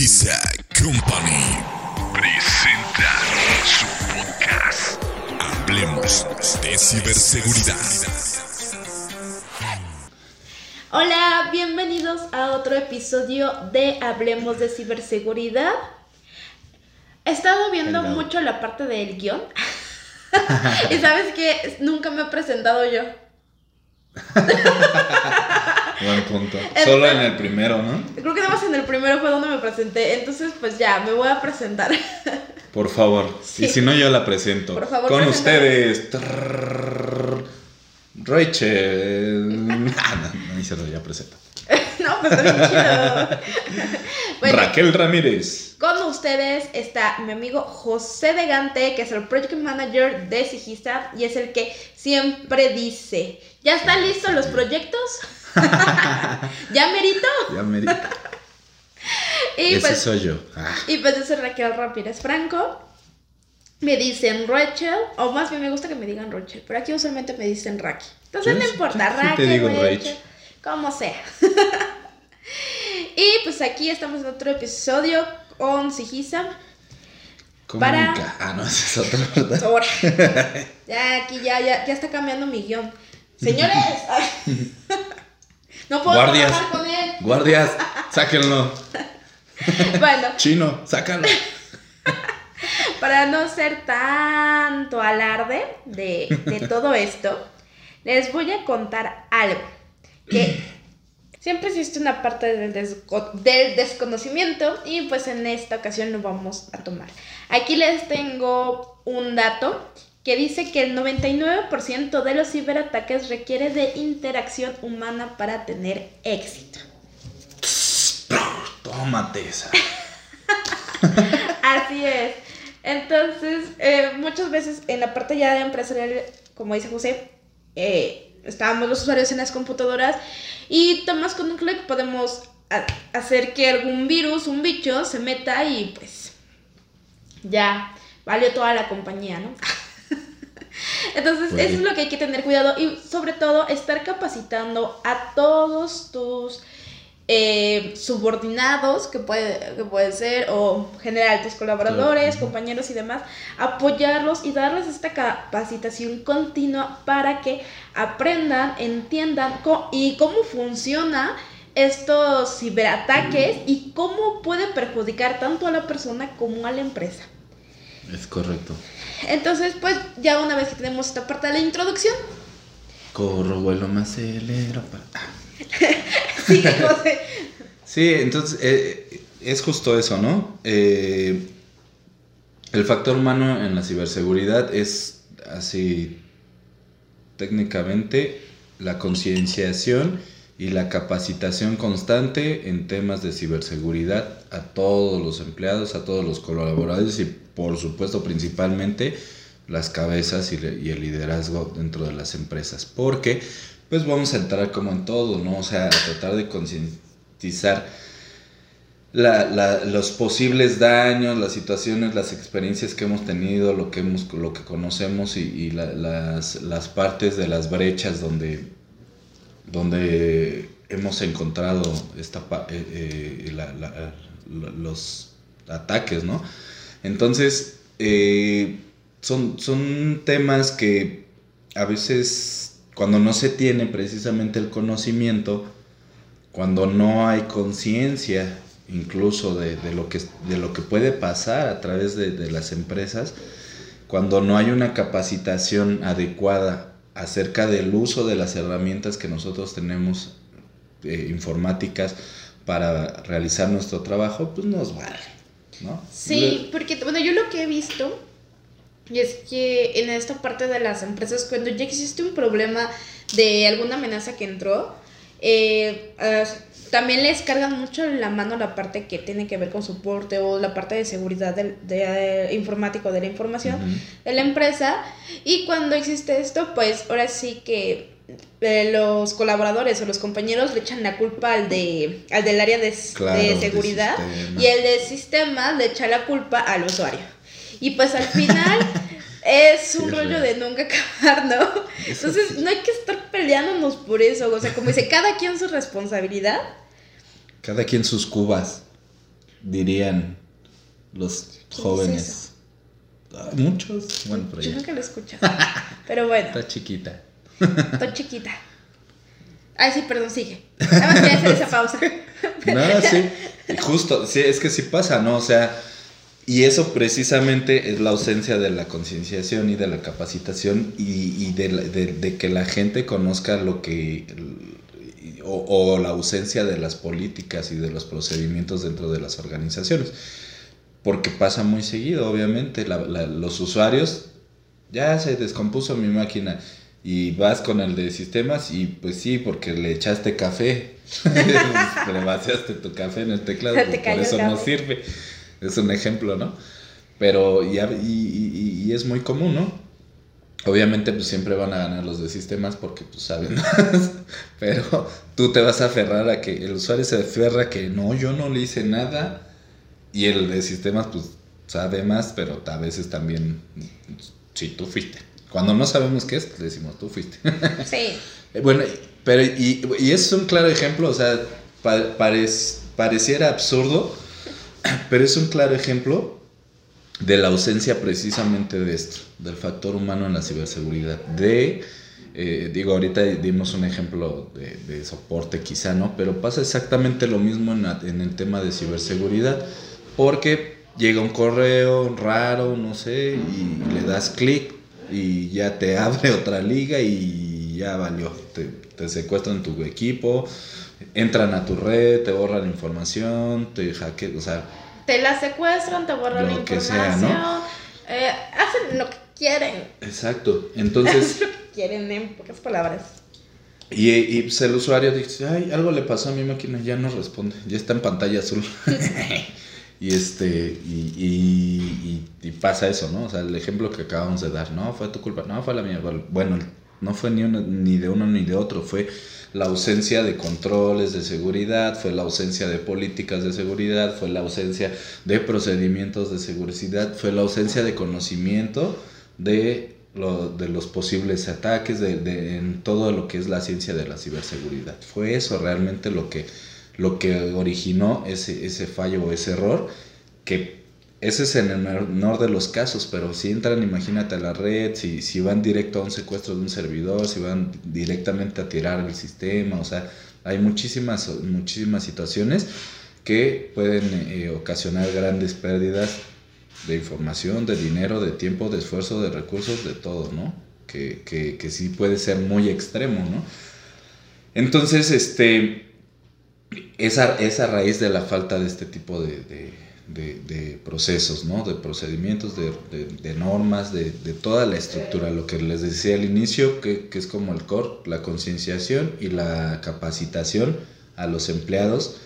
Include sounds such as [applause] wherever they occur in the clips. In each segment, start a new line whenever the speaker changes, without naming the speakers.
Sigisa Company presenta su podcast Hablemos de ciberseguridad.
Hola, bienvenidos a otro episodio de Hablemos de ciberseguridad. He estado viendo
Hello.
mucho la parte del guion. [laughs] [laughs] y sabes que nunca me he presentado yo. [laughs]
Buen punto. Solo en el primero, ¿no?
Creo que nada más en el primero fue donde me presenté. Entonces, pues ya, me voy a presentar. [laughs]
Por favor.
Sí.
Y si no, yo la presento.
Por favor,
Con
preséntame.
ustedes. Rachel. Ah, [laughs] no, no hice lo ya presento. [laughs]
no, pues está bien chido. Bueno,
Raquel Ramírez.
Con ustedes está mi amigo José de Gante, que es el Project Manager de Sigista y es el que siempre dice, ¿ya están listos los proyectos? [laughs] ¿Ya merito?
Ya me di- [laughs]
Y
Ese
pues,
soy yo. Ah,
y pues yo soy Raquel Ramírez Franco. Me dicen Rachel, o más bien me gusta que me digan Rachel, pero aquí usualmente me dicen Raki. Entonces no importa,
te digo
Rachel,
Rach.
como sea. [laughs] y pues aquí estamos en otro episodio con Sigisa. Para-.
Ah, no, ese es otro, ¿verdad?
Ahora. Ya, aquí ya, ya, ya está cambiando mi guion. Señores. No puedo
Guardias.
trabajar con él.
Guardias, sáquenlo. [laughs]
Bueno,
Chino, sácalo. [laughs]
para no ser tanto alarde de, de todo [laughs] esto, les voy a contar algo. Que [clears throat] siempre existe una parte del, desco- del desconocimiento y pues en esta ocasión lo vamos a tomar. Aquí les tengo un dato que dice que el 99% de los ciberataques requiere de interacción humana para tener éxito.
Tómate esa. [laughs]
Así es. Entonces, eh, muchas veces en la parte ya de empresarial, como dice José, eh, estábamos los usuarios en las computadoras y tomas con un clic podemos ha- hacer que algún virus, un bicho, se meta y pues ya valió toda la compañía, ¿no? Entonces,
Pues
eso es lo que hay que tener cuidado y sobre todo estar capacitando a todos tus eh, subordinados, que puede, que puede ser, o general, tus colaboradores,
Claro.
compañeros y demás, apoyarlos y darles esta capacitación continua para que aprendan, entiendan co- y cómo funciona estos ciberataques y cómo puede perjudicar tanto a la persona como a la empresa.
Es correcto.
Entonces, pues ya una vez que tenemos esta parte de la introducción,
Corro, vuelo, me acelero. Ah. [laughs]
sí, José.
Sí, entonces eh, es justo eso, ¿no? Eh, el factor humano en la ciberseguridad es así técnicamente la concienciación y la capacitación constante en temas de ciberseguridad a todos los empleados, a todos los colaboradores y por supuesto principalmente las cabezas y, el liderazgo dentro de las empresas. Porque pues vamos a entrar como en todo, ¿no? O sea, a tratar de concientizar la- los posibles daños, las situaciones, las experiencias que hemos tenido, lo que, hemos, lo que conocemos y, y la- las, las partes de las brechas donde, donde hemos encontrado esta, eh, eh, los ataques, ¿no? Entonces, eh, son, son temas que a veces cuando no se tiene precisamente el conocimiento, cuando no hay conciencia incluso de, de lo que, de lo que puede pasar a través de, de las empresas, cuando no hay una capacitación adecuada acerca del uso de las herramientas que nosotros tenemos eh, informáticas para realizar nuestro trabajo, pues nos vale, ¿no?
Sí, porque bueno, yo lo que he visto y es que en esta parte de las empresas, cuando ya existe un problema de alguna amenaza que entró, eh, eh, también les cargan mucho la mano la parte que tiene que ver con soporte o la parte de seguridad del de, eh, informático de la información
Ujú.
de la empresa. Y cuando existe esto, pues ahora sí que eh, los colaboradores o los compañeros le echan la culpa al de al del área de,
Claro,
de
de
seguridad
sistema.
y el de sistema le echa la culpa al usuario. Y pues al final [laughs] es un
Sí, es
rollo
real.
de nunca acabar, ¿no?
Eso
Entonces
sí.
no hay que estar peleándonos por eso. O sea, como dice, cada quien su responsabilidad.
Cada quien sus cubas. dirían los jóvenes? Ah, Muchos. Bueno, por
Yo nunca lo he escuchado. [laughs] Pero bueno,
Está chiquita.
estoy chiquita. Ay, sí, perdón, sigue. Nada más quería hacer esa [laughs] pausa.
No, sí. Justo, sí, es que sí pasa, ¿no? O sea, y eso precisamente es la ausencia de la concienciación y de la capacitación y, y de, la- de- de que la gente conozca lo que... O, o la ausencia de las políticas y de los procedimientos dentro de las organizaciones. Porque pasa muy seguido, obviamente. la- la- los usuarios, ya se descompuso mi máquina. Y vas con el de sistemas y pues sí, porque le echaste café. [laughs] le vaciaste tu café en el teclado.
Te
pues, por eso no sirve. Es un ejemplo, ¿no? Pero ya, y, y- y es muy común, ¿no? Obviamente pues siempre van a ganar los de sistemas porque pues saben más. [laughs] Pero tú te vas a aferrar a que el usuario se aferra a que no, yo no le hice nada. Y el de sistemas pues sabe más, pero a veces también, sí, tú fuiste. Cuando no sabemos qué es, le decimos, tú fuiste. [laughs]
Sí.
Eh, Bueno, pero y, y es un claro ejemplo, o sea, pa- parec- pareciera absurdo, [clears throat] pero es un claro ejemplo de la ausencia precisamente de esto, del factor humano en la ciberseguridad. De, eh, digo, ahorita dimos un ejemplo de, soporte quizá, ¿no? Pero pasa exactamente lo mismo en, el tema de ciberseguridad, porque llega un correo raro, no sé, y le das clic y ya te [laughs] abre otra liga y ya valió. Te, te secuestran tu equipo, entran a tu red, te borran información, te hackean,
Te la secuestran, te borran la información.
sea, ¿no?
eh, hacen lo que quieren.
exacto. Entonces, [laughs]
lo que quieren, en pocas palabras.
y, y pues el usuario dice, ay, algo le pasó a mi máquina, ya no responde, ya está en pantalla azul. [laughs] [laughs] y este, y, y- y- y pasa eso, ¿no? O sea, el ejemplo que acabamos de dar, no, fue tu culpa, no, fue la mía. Bueno, no fue ni, uno, ni de uno ni de otro, fue la ausencia de controles de seguridad, fue la ausencia de políticas de seguridad, fue la ausencia de procedimientos de seguridad, fue la ausencia de conocimiento de, lo- de los posibles ataques, de, de- en todo lo que es la ciencia de la ciberseguridad. Fue eso realmente lo que, lo que originó ese, ese fallo o ese error, que ese es en el menor de los casos, pero si entran, imagínate a la red, si, si van directo a un secuestro de un servidor, si van directamente a tirar el sistema, o sea, hay muchísimas, muchísimas situaciones que pueden eh, ocasionar grandes pérdidas de información, de dinero, de tiempo, de esfuerzo, de recursos, de todo, ¿no? Que, que, que sí puede ser muy extremo, ¿no? Entonces, este, esa, esa raíz de la falta de este tipo de, de- de- procesos, ¿no? De procedimientos, de, de- de normas, de, toda la estructura, lo que les decía al inicio, que, que es como el core, la concienciación y la capacitación a los empleados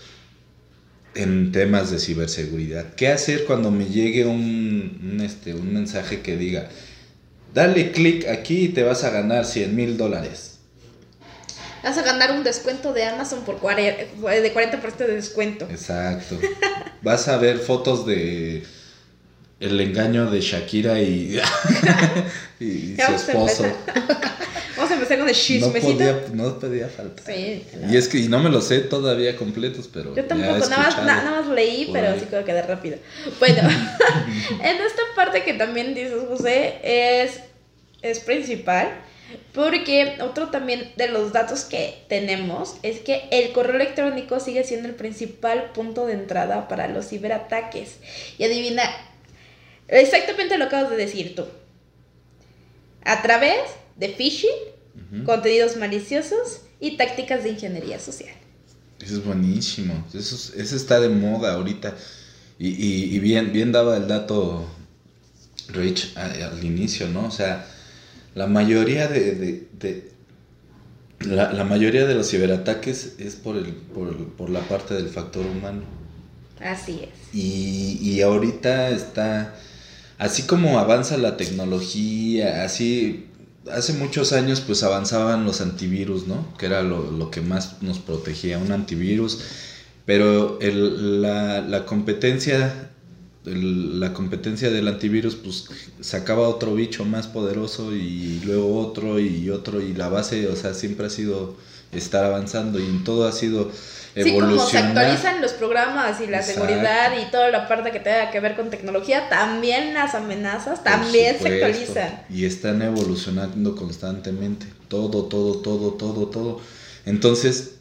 en temas de ciberseguridad. ¿Qué hacer cuando me llegue un, un, este, un mensaje que diga, dale clic aquí y te vas a ganar 100 mil dólares?
Vas a ganar un descuento de Amazon por de 40% de descuento.
Exacto. Vas a ver fotos de el engaño de Shakira y, [laughs] y su
vamos a
esposo. [laughs]
Vamos a empezar con el
No
chismecito.
podía, no podía faltar.
Sí.
Y es que y no me lo sé todavía completos, pero
Yo tampoco, nada más, nada más leí, pero
ahí.
sí que de rápido. Bueno, [laughs] en esta parte que también dices, José, es, es principal. Porque otro también de los datos que tenemos es que el correo electrónico sigue siendo el principal punto de entrada para los ciberataques. Y adivina, exactamente lo acabas de decir tú. A través de phishing, contenidos maliciosos y tácticas de ingeniería social.
Eso es buenísimo. Eso, es- eso está de moda ahorita. Y, y- y bien, bien daba el dato Rich a- al inicio, ¿no? O sea, la mayoría de, de- de- la, la mayoría de los ciberataques es por el, por, el- por la parte del factor humano.
Así es.
Y, y ahorita está, así como avanza la tecnología, así, hace muchos años pues avanzaban los antivirus, ¿no? Que era lo, lo que más nos protegía, un antivirus. Pero el, la, la competencia, el- la competencia del antivirus pues sacaba otro bicho más poderoso y luego otro y otro y la base, o sea, siempre ha sido estar avanzando y en todo ha sido
Sí, como se
evolucionar.
actualizan los programas y la
Exacto.
seguridad y toda la parte que tenga que ver con tecnología, también las amenazas también se actualizan.
Y están evolucionando constantemente. Todo, todo, todo, todo, todo. Entonces,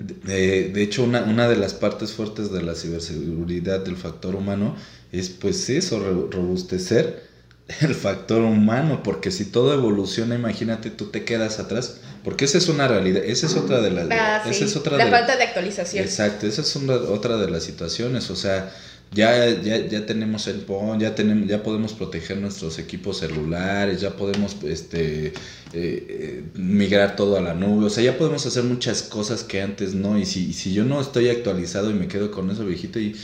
de, de hecho, una, una de las partes fuertes de la ciberseguridad del factor humano es pues eso, robustecer [laughs] el factor humano, porque si todo evoluciona, imagínate, tú te quedas atrás, porque esa es una realidad, esa es otra de las...
Ah,
esa es otra
la
de,
falta de actualización.
Exacto, esa es una- otra de las situaciones, o sea, ya, ya, ya tenemos el PON, ya tenemos, ya podemos proteger nuestros equipos celulares, ya podemos este eh, eh, migrar todo a la nube, o sea, ya podemos hacer muchas cosas que antes no, y si, si yo no estoy actualizado y me quedo con eso viejito y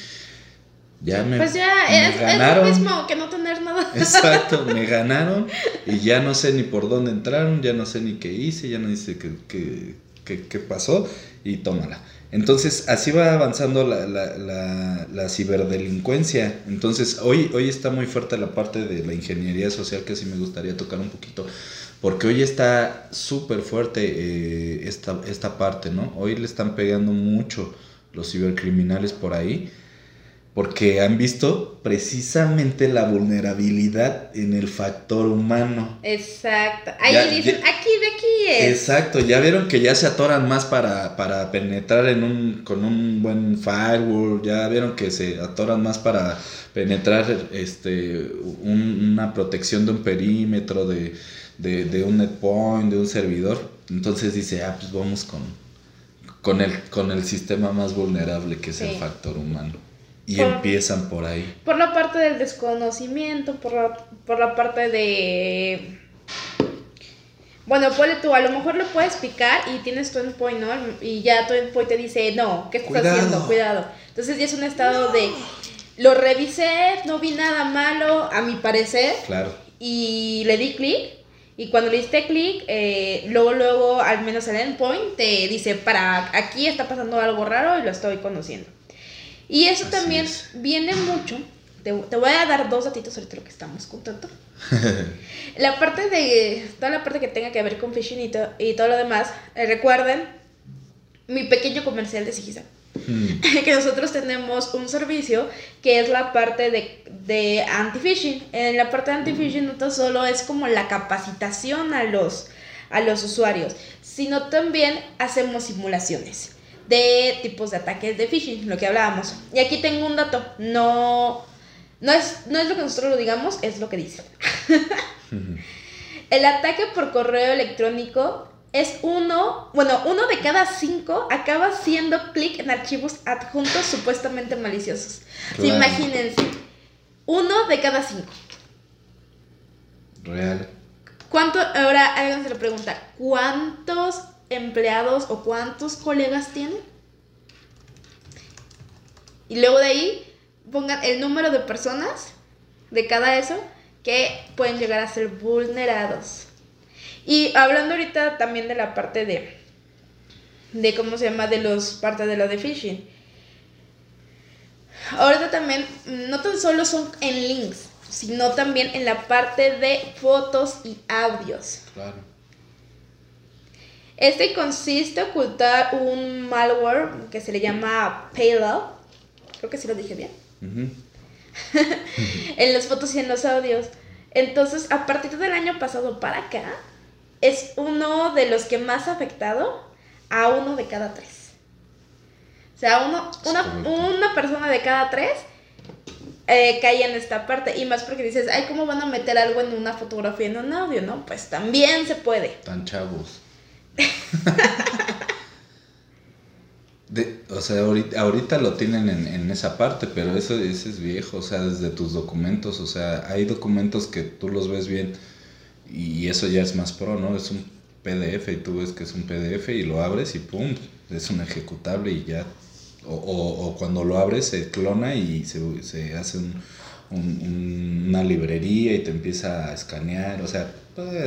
ya me,
Pues ya
me
es, es
ganaron.
lo mismo que no tener nada. [laughs]
Exacto, me ganaron y ya no sé ni por dónde entraron, ya no sé ni qué hice, ya no sé qué, qué, qué- qué pasó y tómala. Entonces, así va avanzando la, la, la, la ciberdelincuencia. Entonces, hoy, hoy está muy fuerte la parte de la ingeniería social que sí me gustaría tocar un poquito, porque hoy está súper fuerte eh, esta, esta parte, ¿no? Hoy le están pegando mucho los cibercriminales por ahí porque han visto precisamente la vulnerabilidad en el factor humano.
Exacto. Ahí
Ya-
dicen,
ya-
aquí de aquí es.
Exacto, ya vieron que ya se atoran más para, para penetrar en un, con un buen firewall, ya vieron que se atoran más para penetrar este, un- una protección de un perímetro, de, de, de un netpoint, de un servidor. Entonces dice, ah, pues vamos con, con, el, con el sistema más vulnerable que es el factor humano. Y
Por-
empiezan por ahí.
Por la parte del desconocimiento, por la, por la parte de... Bueno, tú, a lo mejor lo puedes picar y tienes tu endpoint, ¿no? Y ya tu endpoint te dice, no, ¿qué estás
Cuidado.
haciendo? Cuidado. Entonces ya es un estado de, lo revisé, no vi nada malo, a mi parecer,
Claro.
y le di clic. Y cuando le diste clic, eh, luego, luego, al menos el endpoint te dice, para aquí está pasando algo raro y lo estoy conociendo. Y eso
Así
también
es.
viene mucho. Te, te voy a dar dos datitos ahorita lo que estamos contando. [laughs] la parte de. Toda la parte que tenga que ver con phishing y, to- y todo lo demás. eh, recuerden mi pequeño comercial de Sigisa.
Mm, [laughs]
que nosotros tenemos un servicio que es la parte de, de anti-phishing. En la parte de anti-phishing no tan solo es como la capacitación a los, a los usuarios, sino también hacemos simulaciones de tipos de ataques de phishing, lo que hablábamos. Y aquí tengo un dato, no, no, es, no es lo que nosotros lo digamos, es lo que dicen. [laughs] El ataque por correo electrónico es uno, bueno, uno de cada cinco acaba siendo clic en archivos adjuntos supuestamente maliciosos. Sí, imagínense, uno de cada cinco.
Real.
¿Cuánto, ahora alguien se le pregunta, ¿cuántos empleados o cuántos colegas tienen? Y luego de ahí pongan el número de personas de cada eso que pueden llegar a ser vulnerados. Y hablando ahorita también de la parte de, de cómo se llama, de los parte de lo de phishing. Ahorita también, no tan solo son en links, sino también en la parte de fotos y audios. Este consiste en ocultar un malware que se le llama Payload. Creo que sí lo dije bien. [laughs] En las fotos y en los audios. Entonces, a partir del año pasado para acá, es uno de los que más ha afectado a uno de cada tres. O sea, uno, una, una persona de cada tres eh, cae en esta parte. Y más porque dices, ay, ¿cómo van a meter algo en una fotografía y en un audio? No, pues también se puede.
Tan chavos. [laughs] De- o sea, ahorita, ahorita lo tienen en, en esa parte, pero eso, ese es viejo, o sea, desde tus documentos, o sea, hay documentos que tú los ves bien y eso ya es más pro, ¿no? Es un PDF y tú ves que es un PDF y lo abres y pum, es un ejecutable y ya. O, o- o cuando lo abres se clona y se, se hace un- un- un- una librería y te empieza a escanear, o sea,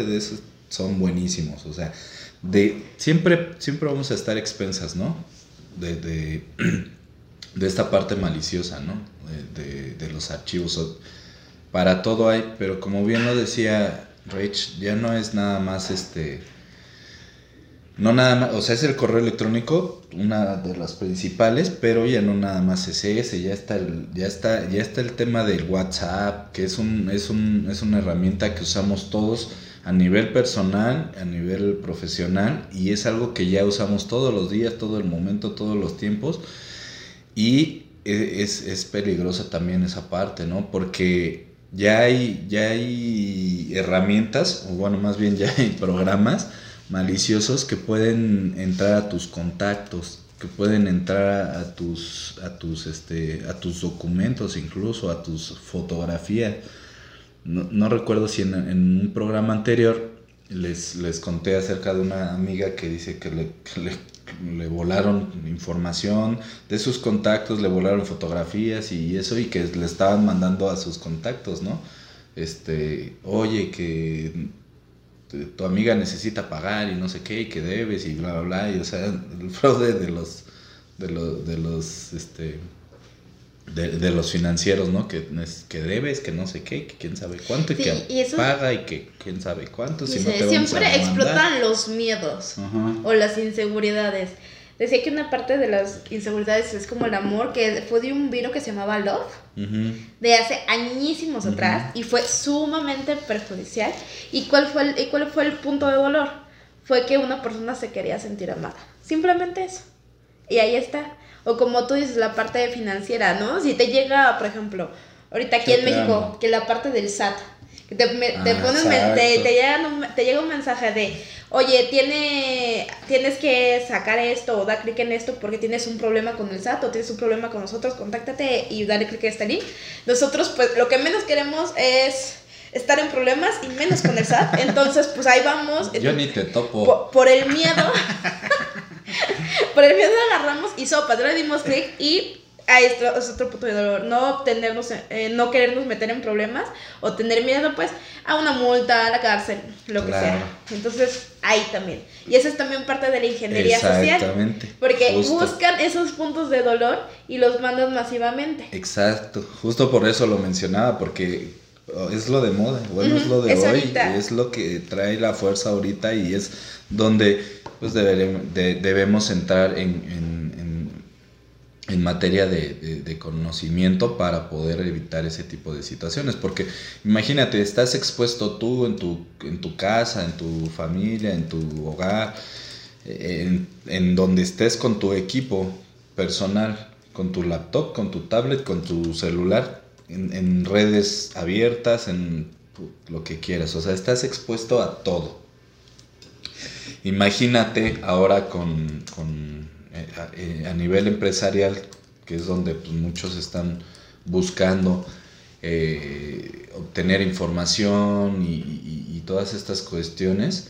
esos son buenísimos, o sea, de siempre, siempre vamos a estar expensas, ¿no? De, de, [clears throat] de esta parte maliciosa, ¿no? De, de- los archivos. Para todo hay, pero como bien lo decía Rach, ya no es nada más este no nada más, o sea, es el correo electrónico, una de las principales, pero ya no nada más es ese, ya está el, ya está, ya está el tema del WhatsApp, que es un, es un, es una herramienta que usamos todos a nivel personal, a nivel profesional, y es algo que ya usamos todos los días, todo el momento, todos los tiempos, y e, es, es peligrosa también esa parte, ¿no? Porque ya hay, ya hay herramientas, o bueno, más bien ya hay programas, maliciosos que pueden entrar a tus contactos, que pueden entrar a tus, a tus, este, a tus documentos, incluso a tus fotografías. No, recuerdo si en, un programa anterior les, les conté acerca de una amiga que dice que le, le, volaron información de sus contactos, le volaron fotografías y eso, y que le estaban mandando a sus contactos, ¿no? Este, oye, que tu amiga necesita pagar y no sé qué, y que debes y bla, bla, bla, y o sea, el fraude de los, de los, de los, este, de, los financieros, ¿no? Que, que debes, que no sé qué, que quién sabe cuánto, y que paga y que quién sabe cuánto.
Si no te siempre explotan los miedos o las inseguridades. Decía que una parte de las inseguridades es como el amor, que fue de un vino que se llamaba Love, de hace añísimos atrás, y fue sumamente perjudicial. ¿Y cuál, fue el, ¿Y cuál fue el punto de dolor? Fue que una persona se quería sentir amada. Simplemente eso. Y ahí está. O como tú dices, la parte financiera, ¿no? Si te llega, por ejemplo, ahorita aquí en México, que la parte del SAT, que te, te, ah, te, te, llega te llega un mensaje de oye, tiene, tienes que sacar esto o dar clic en esto porque tienes un problema con el SAT o tienes un problema con nosotros, contáctate y dale clic en este link. Nosotros, pues, lo que menos queremos es estar en problemas y menos con el SAT. Entonces, pues ahí vamos.
Yo ni te topo.
Por, el miedo. [laughs] por el miedo agarramos y sopa, le dimos clic y Ahí es otro punto de dolor. No obtenernos, eh, no querernos meter en problemas o tener miedo, pues, a una multa, a la cárcel, lo que sea. Entonces, ahí también. Y eso es también parte de la ingeniería social. Porque buscan esos puntos de dolor y los mandan masivamente.
Exacto. Justo por eso lo mencionaba, porque es lo de moda, bueno, es lo de hoy, es lo que trae la fuerza ahorita y es donde pues debemos entrar en en materia de, conocimiento para poder evitar ese tipo de situaciones. Porque imagínate, estás expuesto tú en tu, en tu casa, en tu familia, en tu hogar, en, donde estés con tu equipo personal, con tu laptop, con tu tablet, con tu celular, en, redes abiertas, en lo que quieras. O sea, estás expuesto a todo. Imagínate ahora con eh, eh, a, nivel empresarial, que es donde pues, muchos están buscando eh, obtener información y, todas estas cuestiones.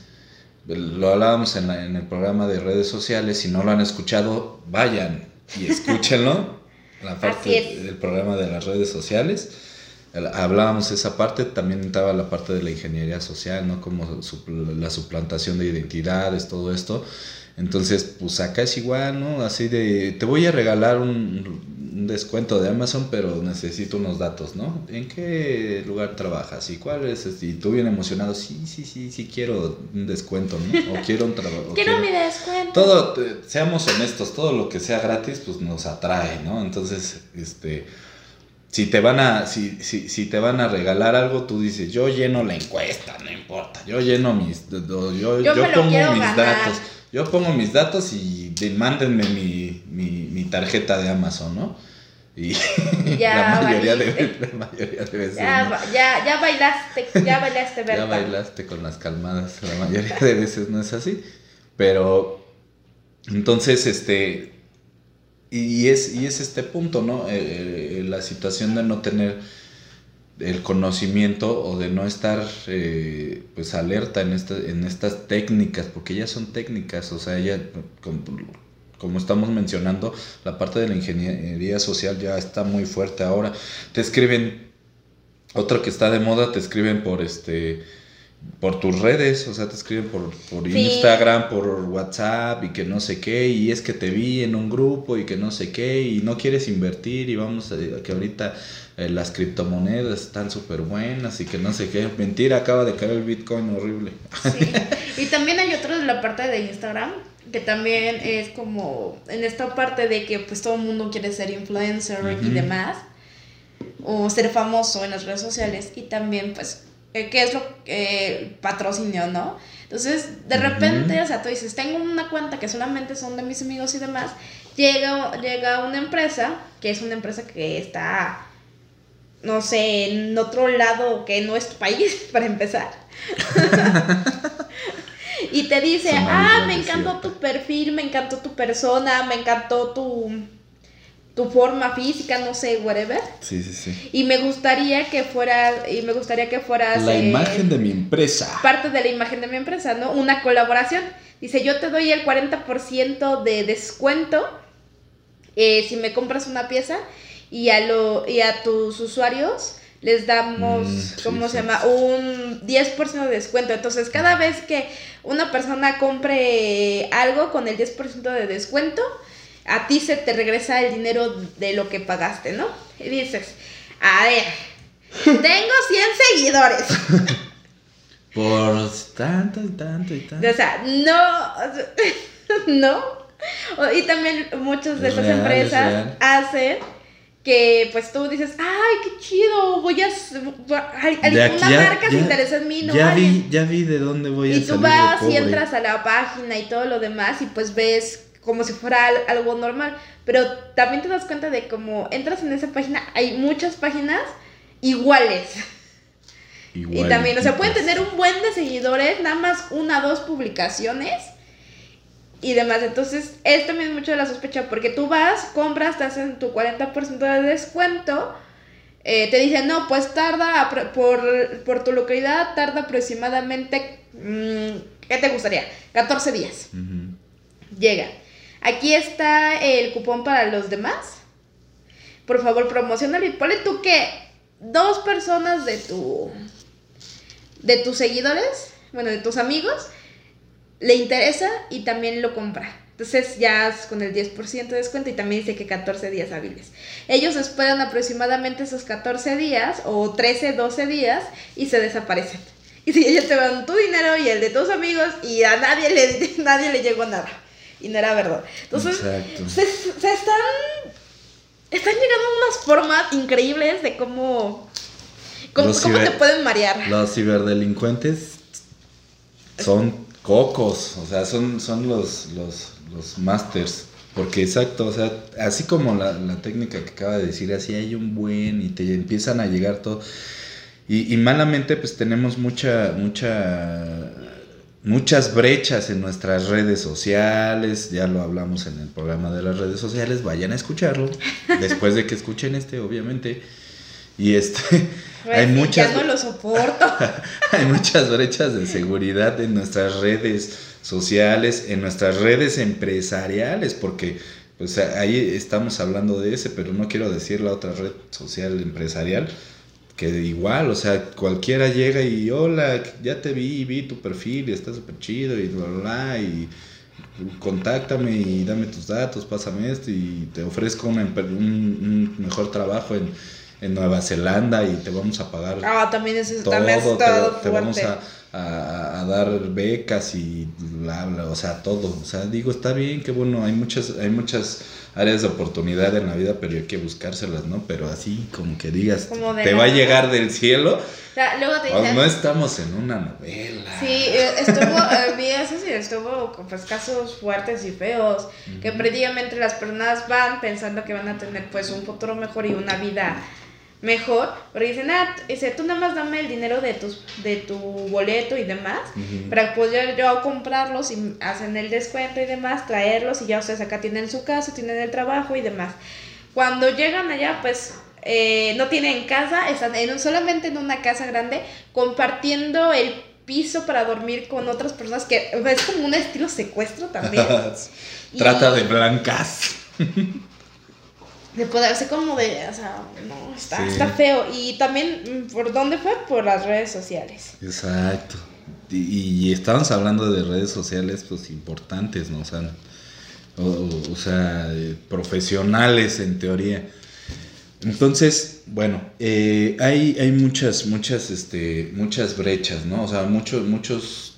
Lo hablábamos en, en, el programa de redes sociales, si no lo han escuchado, vayan y escúchenlo, [laughs] la parte del programa de las redes sociales. Hablábamos esa parte, también estaba la parte de la ingeniería social, ¿no? Como la suplantación de identidades, todo esto. Entonces, pues acá es igual, ¿no? Así de, te voy a regalar un, descuento de Amazon, pero necesito unos datos, ¿no? ¿En qué lugar trabajas? ¿Y cuál es? Este? Y tú bien emocionado, sí, sí, sí, sí, quiero un descuento, ¿no? O [laughs] quiero un trabajo.
quiero, mi descuento.
Todo, seamos honestos, todo lo que sea gratis, pues nos atrae, ¿no? Entonces, este si te van a si, si, si, te van a regalar algo tú dices yo lleno la encuesta no importa yo lleno mis yo, yo, pongo mis datos yo pongo mis datos y mándenme mi, mi, tarjeta de Amazon, ¿no? Y
ya, [laughs] la, mayoría de, la mayoría de veces. Ya, ya, ya bailaste, ya bailaste, ¿verdad?
ya bailaste con las calmadas, la mayoría de veces no es así. Pero, entonces, este. Y es, y es este punto, ¿no? Eh, eh, la situación de no tener el conocimiento o de no estar eh, pues alerta en, en estas técnicas, porque ya son técnicas, o sea, ya como, estamos mencionando, la parte de la ingeniería social ya está muy fuerte ahora. Te escriben, otro que está de moda, te escriben por este por tus redes, o sea, te escriben por, por Instagram, por WhatsApp y que no sé qué, y es que te vi en un grupo y que no sé qué, y no quieres invertir y vamos a que ahorita eh, las criptomonedas están súper buenas y que no sé qué. Mentira, acaba de caer el Bitcoin horrible.
Sí. Y también hay otro de la parte de Instagram que también es como en esta parte de que pues todo el mundo quiere ser influencer y
Ujú.
demás, o ser famoso en las redes sociales, y también pues, eh, ¿qué es lo que patrocinio, no? Entonces, de repente, o sea, tú dices, tengo una cuenta que solamente son de mis amigos y demás, llega, llega una empresa, que es una empresa que está, no sé, en otro lado que no es tu país, [laughs] para empezar. [laughs] y te dice, ah, me
desierta".
encantó tu perfil, me encantó tu persona, me encantó tu, tu forma física, no sé, whatever.
Sí, sí, sí.
Y me gustaría que fueras, y me gustaría que fueras
La
eh,
imagen de mi empresa.
parte de la imagen de mi empresa, ¿no? Una colaboración. Dice, yo te doy el 40% de descuento eh, si me compras una pieza y a, lo, y a tus usuarios les damos,
Mm,
¿cómo
sí.
se llama? Un 10% de descuento. Entonces, cada vez que una persona compre algo con el 10% de descuento, a ti se te regresa el dinero de lo que pagaste, ¿no? Y dices, a ver, tengo 100 seguidores. [laughs]
Por tanto y tanto y tanto.
O sea, no, [laughs] no. Y también muchas de
Es
estas
real, es
empresas
real.
hacen que pues tú dices, ay, qué chido, voy a... s- va- al- al-
De aquí
una
ya-
marca se interesa en mí, ¿no?
Ya vi, ya vi de dónde voy a
y tú
salir
vas
de
y entras a la página y todo lo demás y pues ves como si fuera al- algo normal. Pero también te das cuenta de cómo entras en esa página, hay muchas páginas iguales. Y
Igual,
también, o sea, pueden tener un buen de seguidores, nada más una, dos publicaciones y demás. Entonces, es también mucho de la sospecha, porque tú vas, compras, te hacen tu 40% de descuento, eh, te dicen, no, pues tarda, por, por tu localidad, tarda aproximadamente, mm, ¿qué te gustaría? 14 días. Llega. Aquí está el cupón para los demás. Por favor, promocionalo y ponle tú que dos personas de tu de tus seguidores, bueno, de tus amigos, le interesa y también lo compra. Entonces ya es con el 10% de descuento y también dice que 14 días hábiles. Ellos esperan aproximadamente esos 14 días o 13, 12 días y se desaparecen. Y si ellos te dan tu dinero y el de tus amigos y a nadie le, [laughs] nadie le llegó nada. Y no era verdad. Entonces, se, se están, están llegando unas formas increíbles de cómo, cómo, cómo te pueden marear.
Los ciberdelincuentes son cocos, o sea, son, son los, los, los masters. Porque exacto, o sea, así como la, la técnica que acaba de decir, así hay un buen y te empiezan a llegar todo. Y, y malamente pues tenemos mucha, mucha, muchas brechas en nuestras redes sociales, ya lo hablamos en el programa de las redes sociales, vayan a escucharlo, [laughs] después de que escuchen este, obviamente. Y este, [laughs] hay muchas...
Ya no lo soporto. [laughs]
Hay muchas brechas de seguridad en nuestras redes sociales, en nuestras redes empresariales, porque pues ahí estamos hablando de ese, pero no quiero decir la otra red social empresarial, que igual, o sea, cualquiera llega y hola, ya te vi, vi tu perfil y está súper chido y bla, bla, bla, y contáctame y dame tus datos, pásame esto y te ofrezco una un, un mejor trabajo en, en Nueva Zelanda y te vamos a pagar
Ah, también eso
todo,
también
te, te vamos a, a- a dar becas y bla, bla, o sea, todo. O sea, digo, está bien, que bueno, hay muchas, hay muchas áreas de oportunidad en la vida, pero hay que buscárselas, ¿no? Pero así como que digas,
Como
te va a llegar del cielo,
O sea, luego te
o
dicen,
no estamos en una novela.
Sí, eh, estuvo, eh, vi eso sí, estuvo con pues, casos fuertes y feos, que prácticamente las personas van pensando que van a tener pues un futuro mejor y una vida mejor, pero dicen, ah, dice, tú nada más dame el dinero de, tus, de tu boleto y demás,
Ujú.
para poder yo comprarlos y hacen el descuento y demás, traerlos y ya ustedes acá tienen su casa, tienen el trabajo y demás. Cuando llegan allá, pues eh, no tienen casa, están en un- solamente en una casa grande, compartiendo el piso para dormir con otras personas, que es como un estilo secuestro también. [laughs]
Trata
Y-
de blancas. [laughs]
De poderse como de, o sea, no, está,
Sí.
está feo. Y también, mm, ¿por dónde fue? Por las redes sociales.
Exacto. Y, y estábamos hablando de redes sociales, pues importantes, ¿no? O sea, o, o- o sea, eh, profesionales en teoría. Entonces, bueno, eh, hay, hay muchas, muchas, este, muchas brechas, ¿no? O sea, muchos, muchos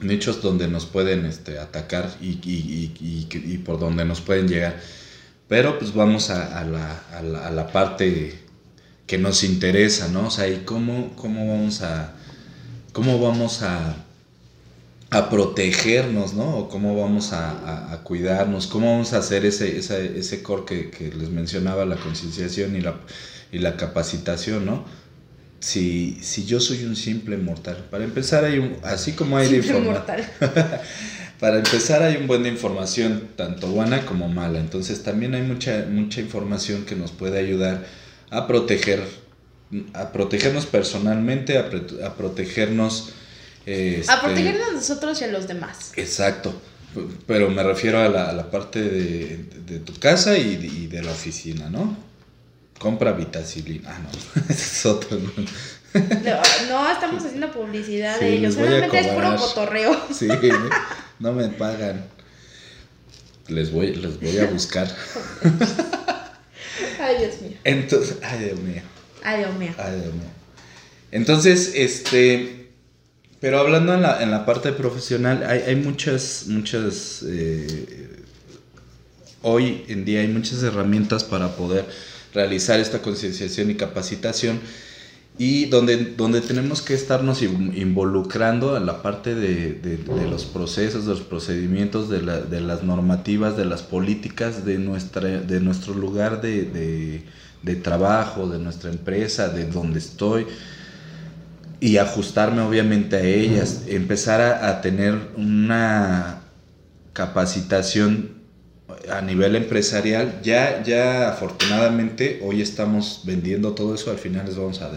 nichos donde nos pueden este, atacar y, y, y, y, por donde nos pueden llegar. Pero pues vamos a, a, la, a, la, a, la, parte que nos interesa, ¿no? O sea, ¿y cómo, cómo vamos a, cómo vamos a, a protegernos, ¿no? O cómo vamos a, cuidarnos, cómo vamos a hacer ese, ese, ese core que, que les mencionaba, la concienciación y la, y la capacitación, ¿no? si, si yo soy un simple mortal. Para empezar, hay un, así como hay simple de información. [laughs] para empezar, hay un buen de información, tanto buena como mala. Entonces, también hay mucha, mucha información que nos puede ayudar a proteger, a protegernos personalmente, a, a protegernos.
Este, a protegernos a nosotros y a los demás.
Exacto. Pero me refiero a la, a la parte de, de, tu casa y de, y de la oficina, ¿no? Compra vitacilina. Ah, no, [laughs] es otro.
No, estamos haciendo publicidad de ellos. Solamente es puro cotorreo.
Sí, [laughs] no me pagan. Les voy, les voy a buscar. [laughs]
Ay, Dios mío.
Entonces, ay, Dios mío.
Ay, Dios mío.
Ay, Dios mío. Entonces, este. Pero hablando en la, en la parte profesional, hay, hay muchas, muchas. Eh, hoy en día hay muchas herramientas para poder realizar esta concienciación y capacitación y donde, donde tenemos que estarnos involucrando en la parte de, de, los procesos, de los procedimientos, de, la, de, las normativas, de las políticas de, nuestra, de nuestro lugar de, trabajo, de nuestra empresa, de donde estoy, y ajustarme obviamente a ellas, empezar a, a tener una capacitación a nivel empresarial, ya, ya afortunadamente hoy estamos vendiendo todo eso, al final les vamos a,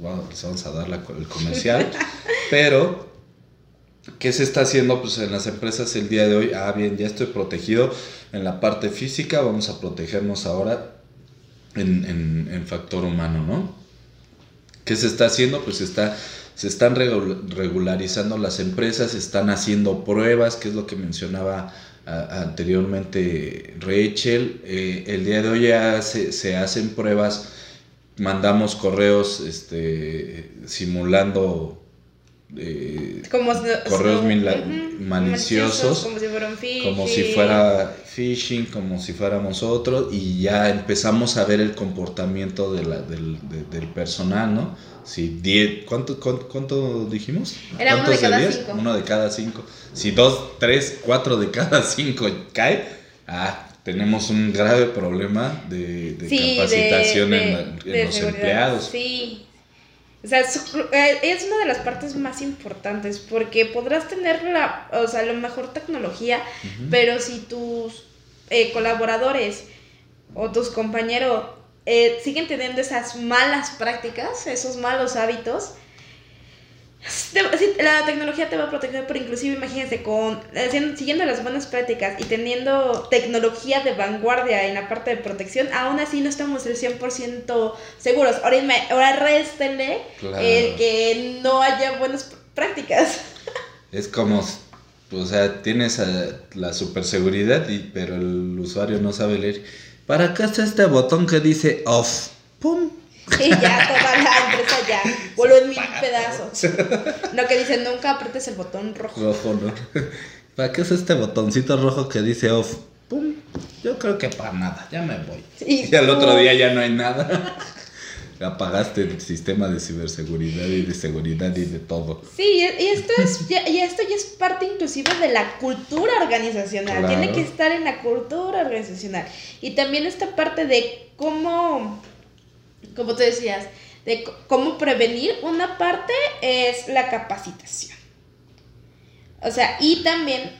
vamos a dar la, el comercial, [laughs] pero ¿qué se está haciendo pues, en las empresas el día de hoy? Ah, bien, ya estoy protegido en la parte física, vamos a protegernos ahora en, en, en factor humano, ¿no? ¿Qué se está haciendo? Pues está, se están regularizando las empresas, se están haciendo pruebas, que es lo que mencionaba anteriormente Rachel. Eh, el día de hoy ya se, hacen pruebas, mandamos correos este, simulando eh, correos maliciosos,
como si, phishing.
como si fuera phishing, como si fuéramos otros, y ya empezamos a ver el comportamiento de la, del, del personal, ¿no? Si 10, ¿cuánto, cuánto, dijimos?
Era uno de cada cinco.
Uno de cada cinco. Si dos, tres, cuatro de cada cinco cae, ah, tenemos un grave problema de, capacitación en, los empleados.
Sí. O sea, eh, es una de las partes más importantes porque podrás tener la, o sea, la mejor tecnología, pero si tus eh, colaboradores o tus compañeros eh, siguen teniendo esas malas prácticas, esos malos hábitos, la tecnología te va a proteger, pero inclusive imagínense, con, siguiendo las buenas prácticas y teniendo tecnología de vanguardia en la parte de protección, aún así no estamos el 100% seguros. Ahora, ahora réstenle el que no haya buenas prácticas. [laughs]
Es como, o sea, tienes la superseguridad, y, pero el usuario no sabe leer. ¿Para qué está este botón que dice off? ¡Pum!
Y ya toda la [laughs] empresa ya voló en mil pedazos. No que dice nunca apretes el botón rojo.
Rojo, ¿no? [laughs] ¿Para qué es este botoncito rojo que dice off? ¡Pum! Yo creo que para nada, ya me voy. y al otro día ya no hay nada. [laughs] Apagaste el sistema de ciberseguridad y de seguridad y de todo.
Sí, y esto, es, ya, y esto ya es parte inclusive de la cultura organizacional. Tiene que estar en la cultura organizacional. Y también esta parte de cómo como tú decías, de cómo prevenir, una parte es la capacitación. O sea, y también,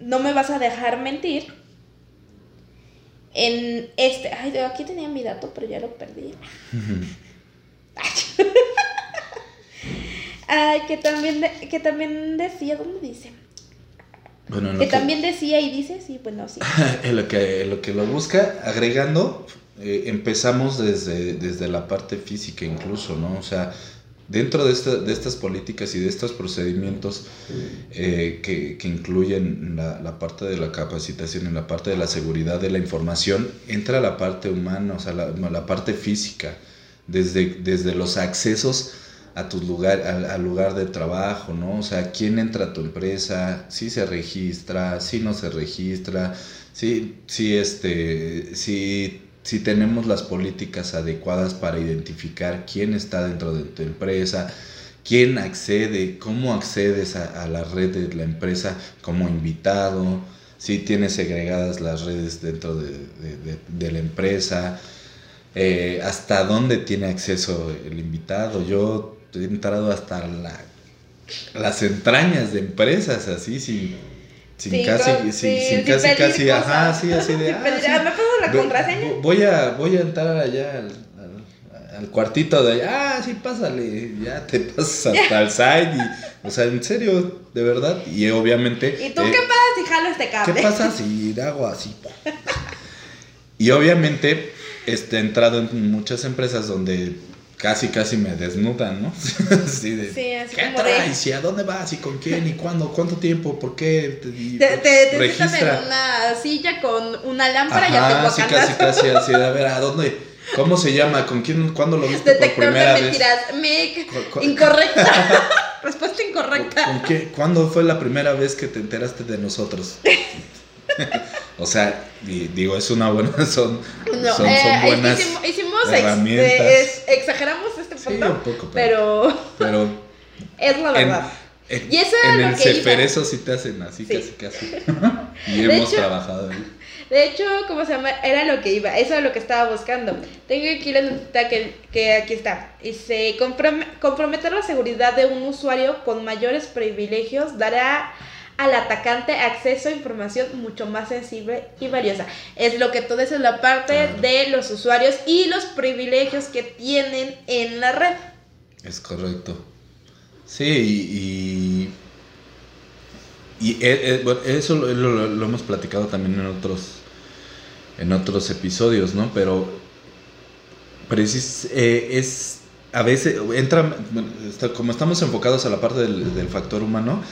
no me vas a dejar mentir, en este, ay, aquí tenía mi dato, pero ya lo perdí. ay, que también, que también decía, ¿dónde dice? Bueno, que, también decía y dice, sí, bueno, sí. [laughs]
en lo que, lo que lo busca, agregando, eh, empezamos desde, desde la parte física incluso, ¿no? O sea, dentro de, de estas políticas y de estos procedimientos eh, que, que, incluyen la, la, parte de la capacitación y la parte de la seguridad de la información, entra la parte humana, o sea, la, la parte física, desde, desde los accesos a tu lugar, al, lugar de trabajo, ¿no? O sea, quién entra a tu empresa, si se registra, si no se registra, si, si este, si, si tenemos las políticas adecuadas para identificar quién está dentro de tu empresa, quién accede, cómo accedes a, la red de la empresa como invitado, si tienes segregadas las redes dentro de, la empresa, eh, hasta dónde tiene acceso el invitado. Yo he entrado hasta la, las entrañas de empresas, así, sin, sin casi, sin, casi, casi, ajá, sí, así de... [laughs] Ah,
¿Me la contraseña?
Voy a, voy a entrar allá al al cuartito de allá, ah, sí, pásale, ya te pasas hasta [laughs] el side y, o sea, en serio, de verdad, y obviamente...
¿Y tú qué eh, pasa si jalo este cable?
¿Qué pasa si hago así? [laughs] y obviamente, este, he entrado en muchas empresas donde casi, casi me desnudan, ¿no? [laughs]
sí, de, sí, así
¿Qué traes? ¿Y a dónde vas? ¿Y con quién? ¿Y cuándo? ¿Cuánto tiempo? ¿Por qué?
te, te, registra. en una silla con una lámpara y ya te
sí, casi, casi, [laughs] así, a ver, ¿a dónde? ¿Cómo se llama? ¿Con quién? ¿Cuándo lo viste
Detector por primera de mentiras. Mick. [laughs] Incorrecta. Respuesta incorrecta.
¿Con qué? ¿Cuándo fue la primera vez que te enteraste de nosotros? [laughs] o sea, digo, es una buena, [laughs] son, no, son, eh, buenas
hicimos, hicimos herramientas. exageramos este punto, sí, un poco, pero, pero, [laughs] es la verdad.
En, y eso en el Ceferezo sí te hacen así, casi, casi. y hemos trabajado ahí.
De hecho, ¿cómo se llama? Era lo que iba, eso es lo que estaba buscando. Tengo aquí la notita que, que aquí está. Dice, comprometer la seguridad de un usuario con mayores privilegios dará al atacante acceso a información mucho más sensible y valiosa. Es lo que todo eso es la parte de los usuarios y los privilegios que tienen en la red.
Es correcto. Sí, y, y, eh, eh, eso lo, hemos platicado también en otros en otros episodios, ¿no? Pero, pero es, eh, es a veces entra, como estamos enfocados a la parte del, factor humano,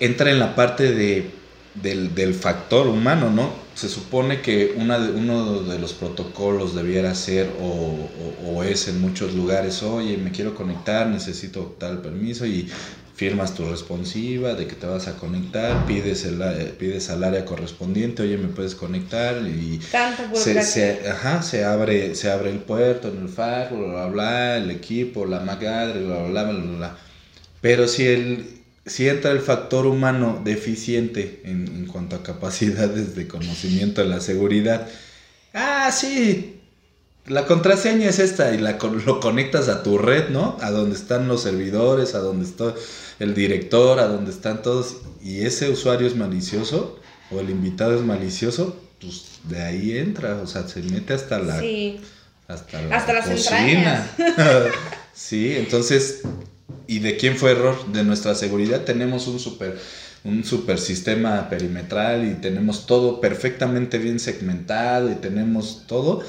entra en la parte de, del, factor humano, ¿no? Se supone que una de, uno de los protocolos debiera ser o, o, es en muchos lugares, oye, me quiero conectar, necesito tal permiso y firmas tu responsiva de que te vas a conectar, pides, el, eh, pides al área correspondiente, oye, me puedes conectar y se, se, ajá, se, abre, se abre el puerto en el FAR, bla, bla, bla, el equipo, la MACADRE, bla, bla, bla, bla, bla. Pero si, el, si entra el factor humano deficiente en, en cuanto a capacidades de conocimiento de la seguridad, ah, sí, la contraseña es esta y la, lo conectas a tu red, ¿no? A donde están los servidores, a donde está el director, a donde están todos. Y ese usuario es malicioso o el invitado es malicioso, pues de ahí entra, o sea, se mete hasta la...
Sí.
Hasta la hasta cocina. [laughs] sí, entonces, ¿y de quién fue error? De nuestra seguridad tenemos un super un super sistema perimetral y tenemos todo perfectamente bien segmentado y tenemos todo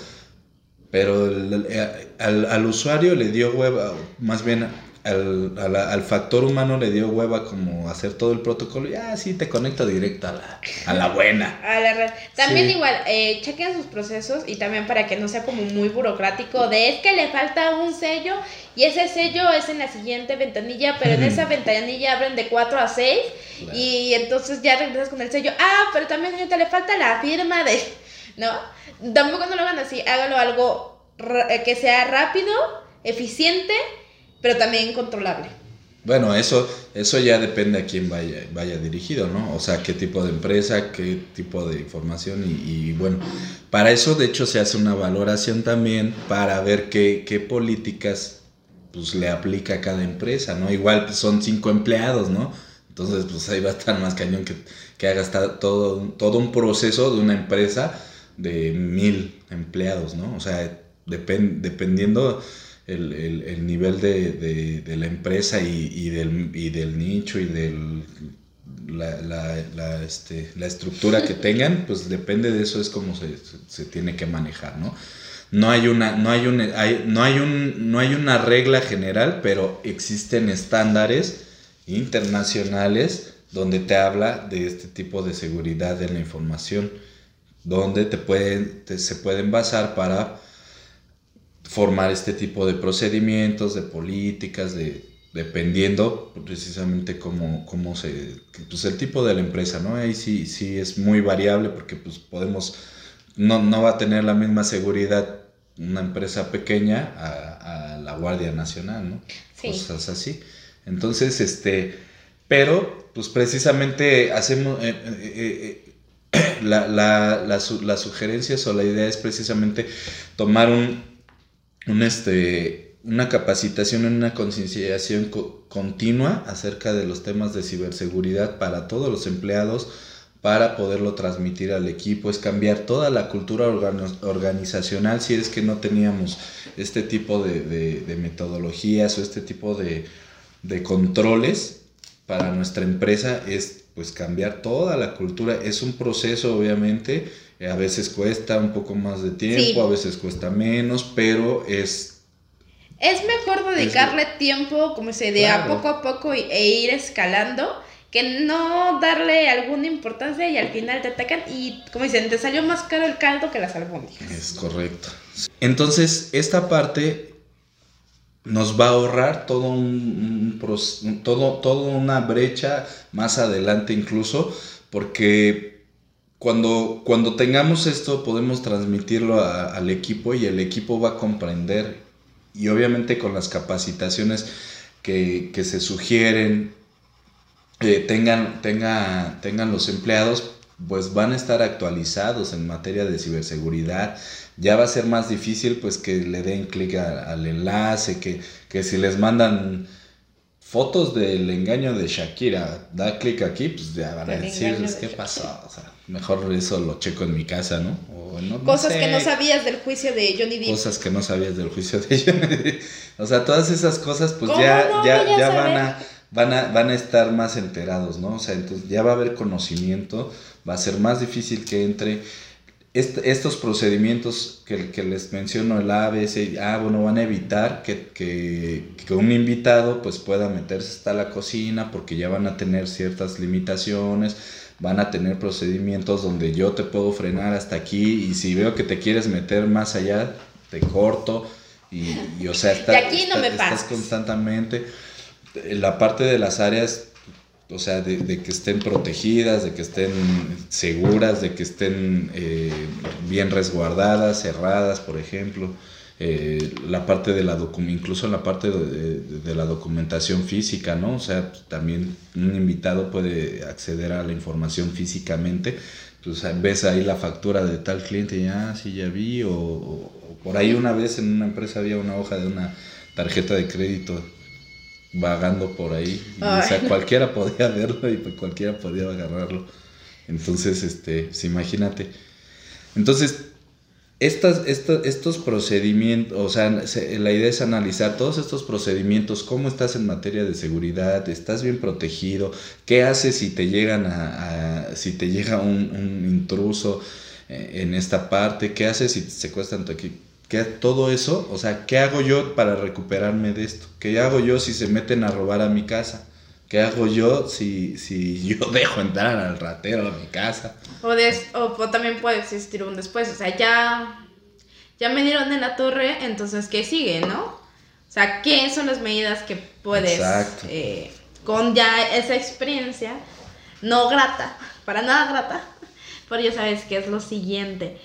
pero eh, al, al, usuario le dio hueva, más bien al, al, factor humano le dio hueva como hacer todo el protocolo y ah, sí, te conecta directo a la, a la buena.
A la red. También igual, eh, chequen sus procesos y también para que no sea como muy burocrático de es que le falta un sello y ese sello es en la siguiente ventanilla, pero en esa ventanilla abren de 4 a 6 y entonces ya regresas con el sello. Ah, pero también le falta la firma de... [laughs] ¿No? Tampoco no lo hagan así, hágalo algo eh, que sea rápido, eficiente, pero también controlable.
Bueno, eso, eso ya depende a quién vaya, vaya dirigido, ¿no? O sea, qué tipo de empresa, qué tipo de información y, bueno, para eso de hecho se hace una valoración también para ver qué, qué políticas pues le aplica a cada empresa, ¿no? Igual pues, son cinco empleados, ¿no? Entonces pues ahí va a estar más cañón que, que hagas todo, todo un proceso de una empresa de mil empleados, ¿no? O sea, dependiendo el, nivel de, la empresa y, del, del, nicho y de la, este, la, estructura que tengan, [laughs] pues depende de eso es como se, tiene que manejar, ¿no? No hay, una, no, hay un, no, hay un, no hay una regla general, pero existen estándares internacionales donde te habla de este tipo de seguridad en la información donde te pueden, se pueden basar para formar este tipo de procedimientos, de políticas, de dependiendo precisamente cómo, cómo se, pues el tipo de la empresa, ¿no? Ahí sí, sí es muy variable porque pues podemos, no, no va a tener la misma seguridad una empresa pequeña a, a la Guardia Nacional, ¿no?
Sí.
Cosas así. Entonces, este, pero pues precisamente hacemos, eh, eh, eh, la, la, la, su- las sugerencias o la idea es precisamente tomar un, un este, una capacitación, una concienciación co- continua acerca de los temas de ciberseguridad para todos los empleados, para poderlo transmitir al equipo, es cambiar toda la cultura organizacional si es que no teníamos este tipo de, de- de metodologías o este tipo de, de controles para nuestra empresa es pues cambiar toda la cultura. Es un proceso obviamente, a veces cuesta un poco más de tiempo,
Sí.
a veces cuesta menos, pero es
Es mejor dedicarle tiempo, como se de a
Claro.
poco a poco y- e ir escalando, que no darle alguna importancia y al final te atacan y, como dicen, te salió más caro el caldo que las albóndigas.
Es correcto. Entonces, esta parte nos va a ahorrar todo un, un todo, toda una brecha más adelante incluso, porque cuando, cuando tengamos esto podemos transmitirlo a- al equipo y el equipo va a comprender y obviamente con las capacitaciones que, que se sugieren eh, tengan, tenga- tengan los empleados, pues van a estar actualizados en materia de ciberseguridad. Ya va a ser más difícil pues que le den clic al enlace, que, que si les mandan fotos del engaño de Shakira, da clic aquí, pues ya van a
Del
decir,
engaño
"Pues,
de
¿qué
Shakira".
pasó? O sea, mejor eso lo checo en mi casa, ¿no? O no- no
Cosas
sé,
que no sabías del juicio de Johnny Depp.
cosas que no sabías del juicio de ellos. o sea, todas esas cosas pues
¿Cómo
ya,
no
ya, ya van, a, van, a, van a estar más enterados, ¿no? O sea, entonces ya va a haber conocimiento, va a ser más difícil que entre. Est- estos procedimientos que, que les menciono, el ABC, ah, bueno, van a evitar que, que, que un invitado pues pueda meterse hasta la cocina porque ya van a tener ciertas limitaciones, van a tener procedimientos donde yo te puedo frenar hasta aquí y si veo que te quieres meter más allá, te corto y, y, o sea, [laughs] está-
De aquí no
está-
me
estás constantemente. La parte de las áreas, o sea, de, de que estén protegidas, de que estén seguras, de que estén eh, bien resguardadas, cerradas, por ejemplo. Eh, la parte de la incluso la parte de, de- de la documentación física, ¿no? O sea, también un invitado puede acceder a la información físicamente. Pues ves ahí la factura de tal cliente y ah, sí, ya vi. O, o- o por ahí una vez en una empresa había una hoja de una tarjeta de crédito vagando por ahí. Y, o sea, [laughs] cualquiera podía verlo y pues cualquiera podía agarrarlo. Entonces, este, pues, imagínate. Entonces, estas, esta- estos procedimientos, o sea, se- la idea es analizar todos estos procedimientos, cómo estás en materia de seguridad, estás bien protegido, qué haces si te llegan a, si te llega un, un intruso eh, en esta parte, qué haces si te secuestran tu equipo. ¿Qué, todo eso, o sea, ¿qué hago yo para recuperarme de esto? ¿Qué hago yo si se meten a robar a mi casa? ¿Qué hago yo si, si yo [laughs] dejo entrar al ratero a mi casa?
O, des- o, o también puede existir un después. O sea, ya, ya me dieron en la torre, entonces, ¿qué sigue, no? O sea, ¿qué son las medidas que puedes,
Exacto.
eh, con ya esa experiencia, no grata, para nada grata, [laughs] pero ya sabes que es lo siguiente.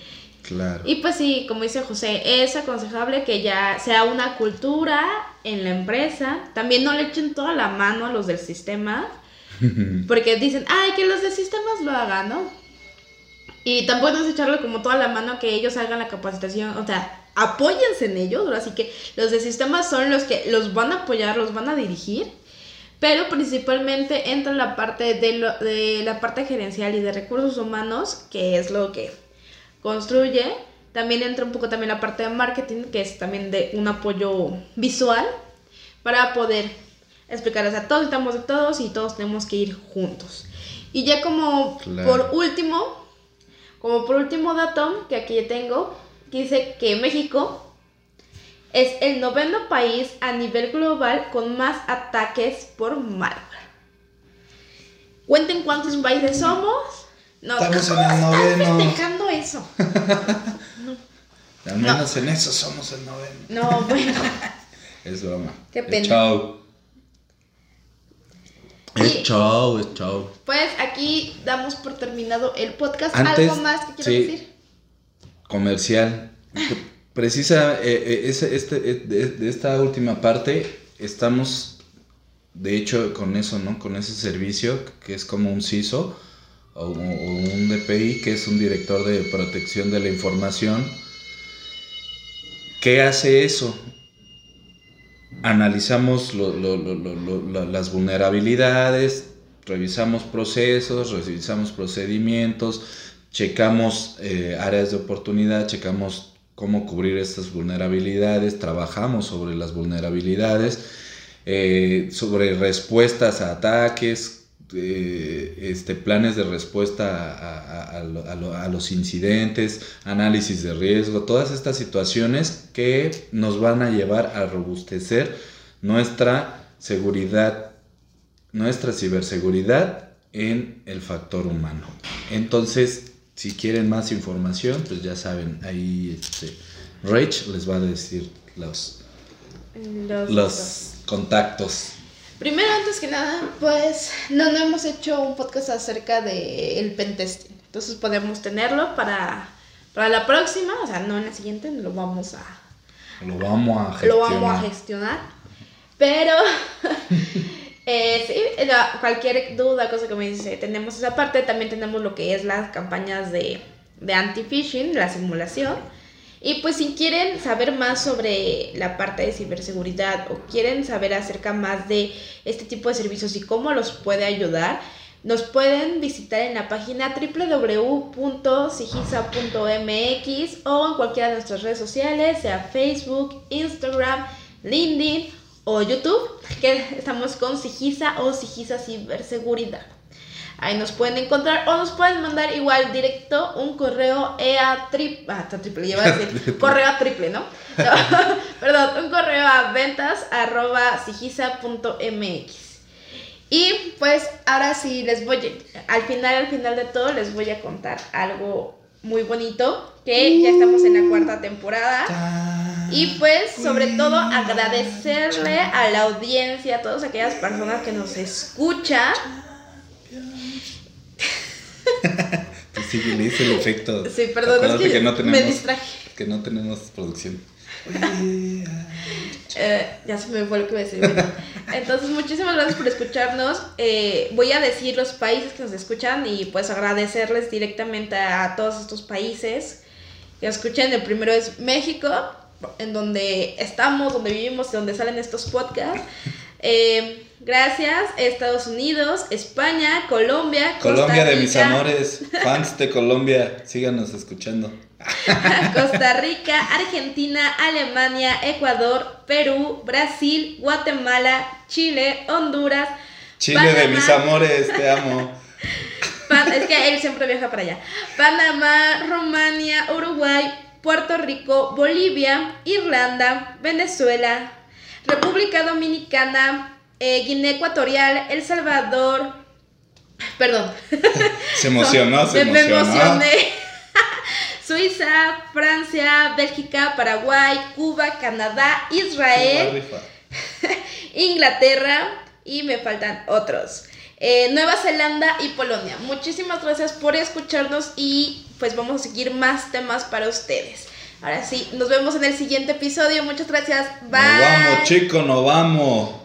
Claro.
Y pues sí, como dice José, es aconsejable que ya sea una cultura en la empresa. También no le echen toda la mano a los del sistema. [laughs] Porque dicen, ay, que los de sistemas lo hagan, ¿no? Y tampoco es echarle como toda la mano a que ellos hagan la capacitación. O sea, apóyense en ellos. Así que los de sistemas son los que los van a apoyar, los van a dirigir. Pero principalmente entra la parte de, lo- de la parte gerencial y de recursos humanos, que es lo que construye. También entra un poco también la parte de marketing, que es también de un apoyo visual para poder explicarles a todos, estamos de todos y todos tenemos que ir juntos. Y ya como
Claro.
por último, como por último dato que aquí tengo, que dice que México es el noveno país a nivel global con más ataques por malware. Cuenten cuántos países somos. No,
Estamos en
¿cómo
el
están
noveno.
festejando eso? [laughs]
Al menos en eso somos el 90.
No, bueno. [laughs]
Es broma.
Qué
Es
pena.
chau. Es
Y-
chau, es chau.
Pues aquí damos por terminado el podcast.
Antes,
¿Algo más que quieras
sí.
decir?
Comercial. Precisa, eh, eh, ese- este, eh, de, de esta última parte, estamos, de hecho, con eso, ¿no? Con ese servicio que es como un CISO o, un DPI, que es un director de protección de la información. ¿Qué hace eso? Analizamos las vulnerabilidades, revisamos procesos, revisamos procedimientos, checamos eh, áreas de oportunidad, checamos cómo cubrir estas vulnerabilidades, trabajamos sobre las vulnerabilidades, eh, sobre respuestas a ataques, este, planes de respuesta a, a- a lo- a lo- a los incidentes, análisis de riesgo, todas estas situaciones que nos van a llevar a robustecer nuestra seguridad, nuestra ciberseguridad en el factor humano. Entonces, si quieren más información, pues ya saben, ahí este, Rach les va a decir los,
Los,
los contactos.
Primero, antes que nada, pues no, no hemos hecho un podcast acerca del el pentesting. Entonces podemos tenerlo para, para la próxima, o sea, no en la siguiente, lo vamos a,
Lo vamos a
lo
gestionar.
vamos a gestionar. Pero, [laughs] eh, sí, la- cualquier duda, cosa que me dice, tenemos esa parte. También tenemos lo que es las campañas de, de anti-phishing, la simulación. Y pues si quieren saber más sobre la parte de ciberseguridad o quieren saber acerca más de este tipo de servicios y cómo los puede ayudar, nos pueden visitar en la página www.sigisa.mx o en cualquiera de nuestras redes sociales, sea Facebook, Instagram, LinkedIn o YouTube, que estamos con Sigisa o Sigisa Ciberseguridad. Ahí nos pueden encontrar o nos pueden mandar igual directo un correo EA triple, ah, está triple, lleva a decir [laughs] correo a triple, ¿no? No, [laughs] perdón, un correo a ventas arroba sigisa.mx. Y pues ahora sí les voy, al final, al final de todo les voy a contar algo muy bonito, que ya estamos en la cuarta temporada. Y pues sobre todo agradecerle a la audiencia, a todas aquellas personas que nos escuchan.
Pues sí, le hice el efecto.
Sí, perdón, es
Acuérdate
que,
no
me distraje.
que no tenemos producción. [laughs]
Eh, ya se me fue lo que iba a decir. Bueno, Entonces, muchísimas gracias por escucharnos. Eh, voy a decir los países que nos escuchan y pues agradecerles directamente a todos estos países que escuchen. El primero es México, en donde estamos, donde vivimos y donde salen estos podcasts. Eh, gracias, Estados Unidos, España, Colombia, Costa
Colombia de mis
Rica,
amores, [laughs] fans de Colombia, síganos escuchando. [laughs]
Costa [laughs] Rica, Argentina, Alemania, Ecuador, Perú, Brasil, Guatemala, Chile, Honduras.
Chile de mis amores, te amo.
Es que él siempre viaja para allá. Panamá, Rumania, Uruguay, Puerto Rico, Bolivia, Irlanda, Venezuela, República Dominicana, eh, Guinea Ecuatorial, El Salvador. Perdón. [laughs]
Se emocionó, se
Me- me
emocionó.
emocioné. [laughs] Suiza, Francia, Bélgica, Paraguay, Cuba, Canadá, Israel. [laughs] Inglaterra y me faltan otros. Eh, Nueva Zelanda y Polonia. Muchísimas gracias por escucharnos y pues vamos a seguir más temas para ustedes. Ahora sí, nos vemos en el siguiente episodio. Muchas gracias. Bye.
Nos vamos, chico, nos vamos.